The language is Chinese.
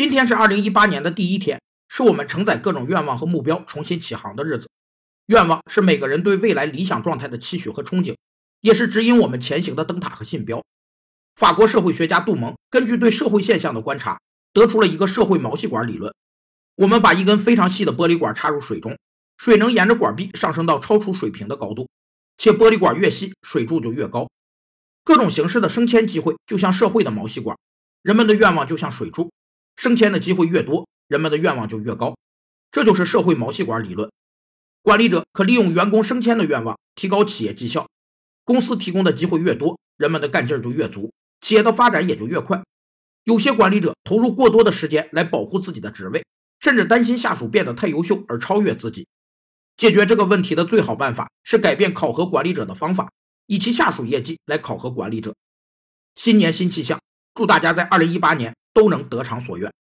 今天是二零一八年的第一天，是我们承载各种愿望和目标重新起航的日子。愿望是每个人对未来理想状态的期许和憧憬，也是指引我们前行的灯塔和信标。法国社会学家杜蒙根据对社会现象的观察，得出了一个社会毛细管理论。我们把一根非常细的玻璃管插入水中，水能沿着管壁上升到超出水平的高度，且玻璃管越细，水柱就越高。各种形式的升迁机会就像社会的毛细管，人们的愿望就像水柱。升迁的机会越多，人们的愿望就越高，这就是社会毛细管理论。管理者可利用员工升迁的愿望提高企业绩效，公司提供的机会越多，人们的干劲儿就越足，企业的发展也就越快。有些管理者投入过多的时间来保护自己的职位，甚至担心下属变得太优秀而超越自己。解决这个问题的最好办法是改变考核管理者的方法，以其下属业绩来考核管理者。新年新气象，祝大家在二零一八年。都能得偿所愿。